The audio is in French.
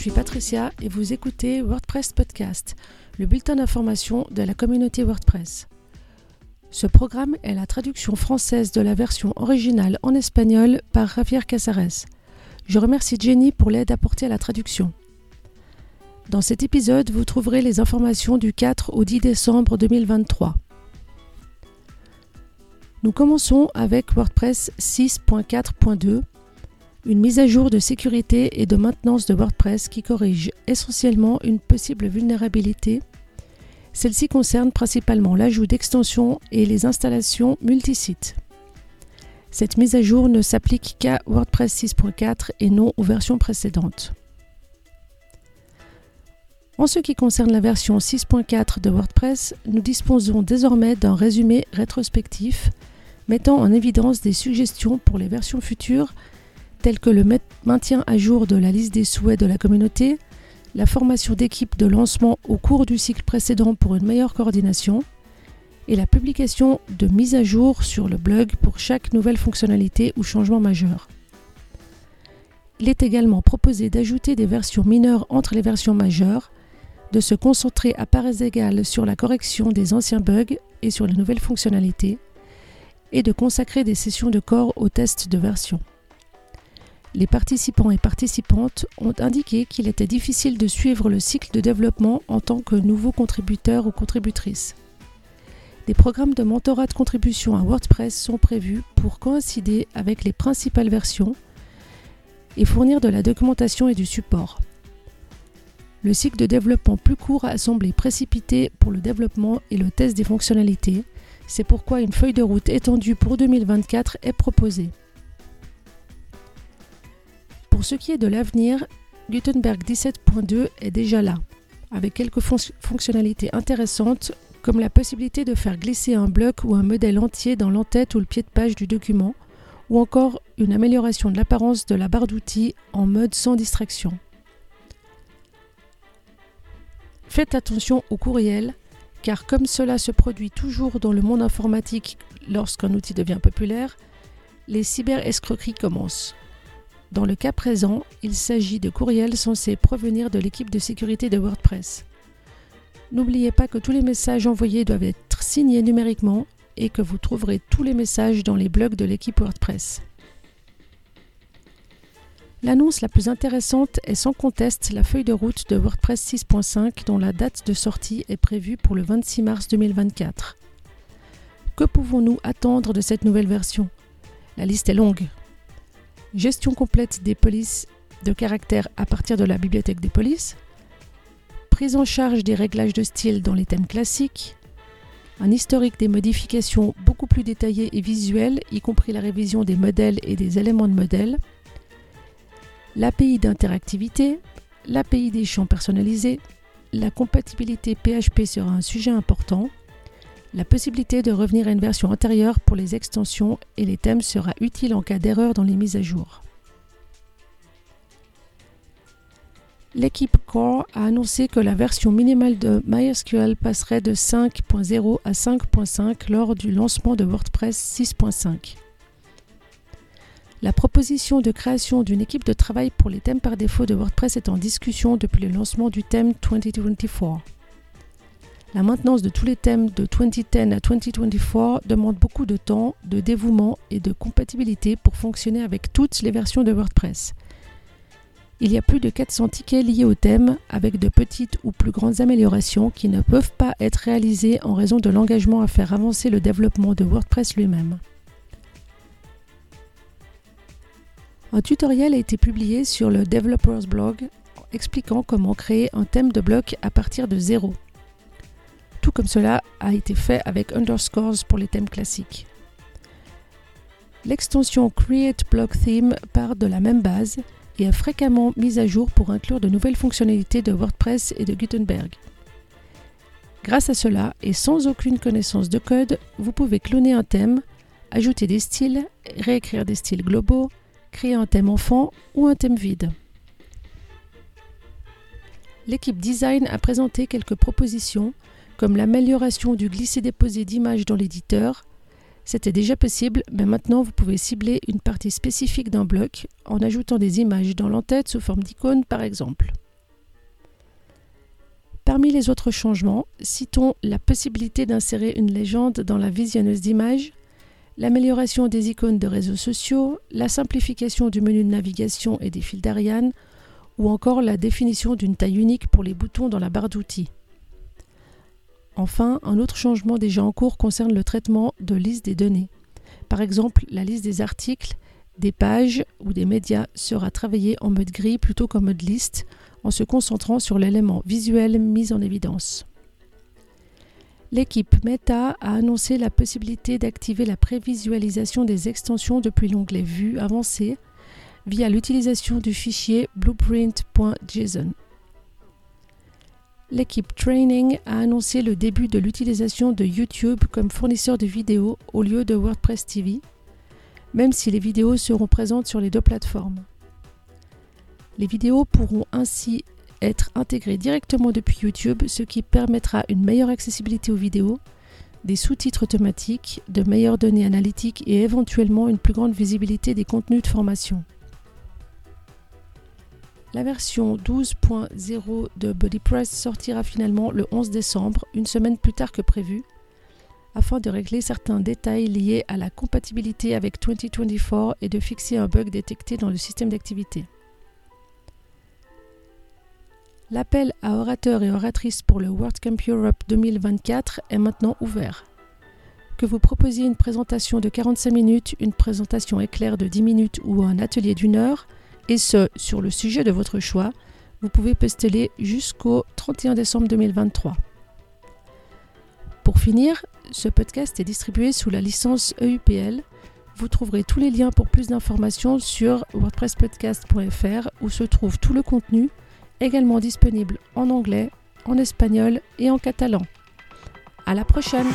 suis Patricia et vous écoutez WordPress Podcast, le bulletin d'information de la communauté WordPress. Ce programme est la traduction française de la version originale en espagnol par Javier Casares. Je remercie Jenny pour l'aide apportée à la traduction. Dans cet épisode, vous trouverez les informations du 4 au 10 décembre 2023. Nous commençons avec WordPress 6.4.2, une mise à jour de sécurité et de maintenance de WordPress qui corrige essentiellement une possible vulnérabilité. Celle-ci concerne principalement l'ajout d'extensions et les installations multisites. Cette mise à jour ne s'applique qu'à WordPress 6.4 et non aux versions précédentes. En ce qui concerne la version 6.4 de WordPress, nous disposons désormais d'un résumé rétrospectif mettant en évidence des suggestions pour les versions futures telles que le maintien à jour de la liste des souhaits de la communauté, la formation d'équipes de lancement au cours du cycle précédent pour une meilleure coordination, et la publication de mises à jour sur le blog pour chaque nouvelle fonctionnalité ou changement majeur. Il est également proposé d'ajouter des versions mineures entre les versions majeures, de se concentrer à parts égales sur la correction des anciens bugs et sur les nouvelles fonctionnalités, et de consacrer des sessions de corps aux tests de version. Les participants et participantes ont indiqué qu'il était difficile de suivre le cycle de développement en tant que nouveau contributeur ou contributrice. Des programmes de mentorat de contribution à WordPress sont prévus pour coïncider avec les principales versions et fournir de la documentation et du support. Le cycle de développement plus court a semblé précipité pour le développement et le test des fonctionnalités. C'est pourquoi une feuille de route étendue pour 2024 est proposée. Pour ce qui est de l'avenir, Gutenberg 17.2 est déjà là, avec quelques fonctionnalités intéressantes comme la possibilité de faire glisser un bloc ou un modèle entier dans l'entête ou le pied de page du document, ou encore une amélioration de l'apparence de la barre d'outils en mode sans distraction. Faites attention au courriel, car comme cela se produit toujours dans le monde informatique lorsqu'un outil devient populaire, les cyber-escroqueries commencent. Dans le cas présent, il s'agit de courriels censés provenir de l'équipe de sécurité de WordPress. N'oubliez pas que tous les messages envoyés doivent être signés numériquement et que vous trouverez tous les messages dans les blogs de l'équipe WordPress. L'annonce la plus intéressante est sans conteste la feuille de route de WordPress 6.5 dont la date de sortie est prévue pour le 26 mars 2024. Que pouvons-nous attendre de cette nouvelle version? La liste est longue. Gestion complète des polices de caractères à partir de la bibliothèque des polices, prise en charge des réglages de style dans les thèmes classiques, un historique des modifications beaucoup plus détaillé et visuel, y compris la révision des modèles et des éléments de modèle, l'API d'interactivité, l'API des champs personnalisés, la compatibilité PHP sera un sujet important, la possibilité de revenir à une version antérieure pour les extensions et les thèmes sera utile en cas d'erreur dans les mises à jour. L'équipe Core a annoncé que la version minimale de MySQL passerait de 5.0 à 5.5 lors du lancement de WordPress 6.5. La proposition de création d'une équipe de travail pour les thèmes par défaut de WordPress est en discussion depuis le lancement du thème 2024. La maintenance de tous les thèmes de 2010 à 2024 demande beaucoup de temps, de dévouement et de compatibilité pour fonctionner avec toutes les versions de WordPress. Il y a plus de 400 tickets liés au thème avec de petites ou plus grandes améliorations qui ne peuvent pas être réalisées en raison de l'engagement à faire avancer le développement de WordPress lui-même. Un tutoriel a été publié sur le Developers Blog expliquant comment créer un thème de bloc à partir de zéro. Comme cela a été fait avec underscores pour les thèmes classiques. L'extension Create Block Theme part de la même base et est fréquemment mise à jour pour inclure de nouvelles fonctionnalités de WordPress et de Gutenberg. Grâce à cela, et sans aucune connaissance de code, vous pouvez cloner un thème, ajouter des styles, réécrire des styles globaux, créer un thème enfant ou un thème vide. L'équipe design a présenté quelques propositions comme l'amélioration du glisser-déposer d'images dans l'éditeur. C'était déjà possible, mais maintenant vous pouvez cibler une partie spécifique d'un bloc en ajoutant des images dans l'entête sous forme d'icônes par exemple. Parmi les autres changements, citons la possibilité d'insérer une légende dans la visionneuse d'images, l'amélioration des icônes de réseaux sociaux, la simplification du menu de navigation et des fils d'Ariane, ou encore la définition d'une taille unique pour les boutons dans la barre d'outils. Enfin, un autre changement déjà en cours concerne le traitement de liste des données. Par exemple, la liste des articles, des pages ou des médias sera travaillée en mode gris plutôt qu'en mode liste, en se concentrant sur l'élément visuel mis en évidence. L'équipe Meta a annoncé la possibilité d'activer la prévisualisation des extensions depuis l'onglet Vue avancée via l'utilisation du fichier blueprint.json. L'équipe Training a annoncé le début de l'utilisation de YouTube comme fournisseur de vidéos au lieu de WordPress TV, même si les vidéos seront présentes sur les deux plateformes. Les vidéos pourront ainsi être intégrées directement depuis YouTube, ce qui permettra une meilleure accessibilité aux vidéos, des sous-titres automatiques, de meilleures données analytiques et éventuellement une plus grande visibilité des contenus de formation. La version 12.0 de BuddyPress sortira finalement le 11 décembre, une semaine plus tard que prévu, afin de régler certains détails liés à la compatibilité avec 2024 et de fixer un bug détecté dans le système d'activité. L'appel à orateurs et oratrices pour le WordCamp Europe 2024 est maintenant ouvert. Que vous proposiez une présentation de 45 minutes, une présentation éclair de 10 minutes ou un atelier d'une heure, et ce, sur le sujet de votre choix, vous pouvez postuler jusqu'au 31 décembre 2023. Pour finir, ce podcast est distribué sous la licence EUPL. Vous trouverez tous les liens pour plus d'informations sur wordpresspodcast.fr où se trouve tout le contenu, également disponible en anglais, en espagnol et en catalan. À la prochaine!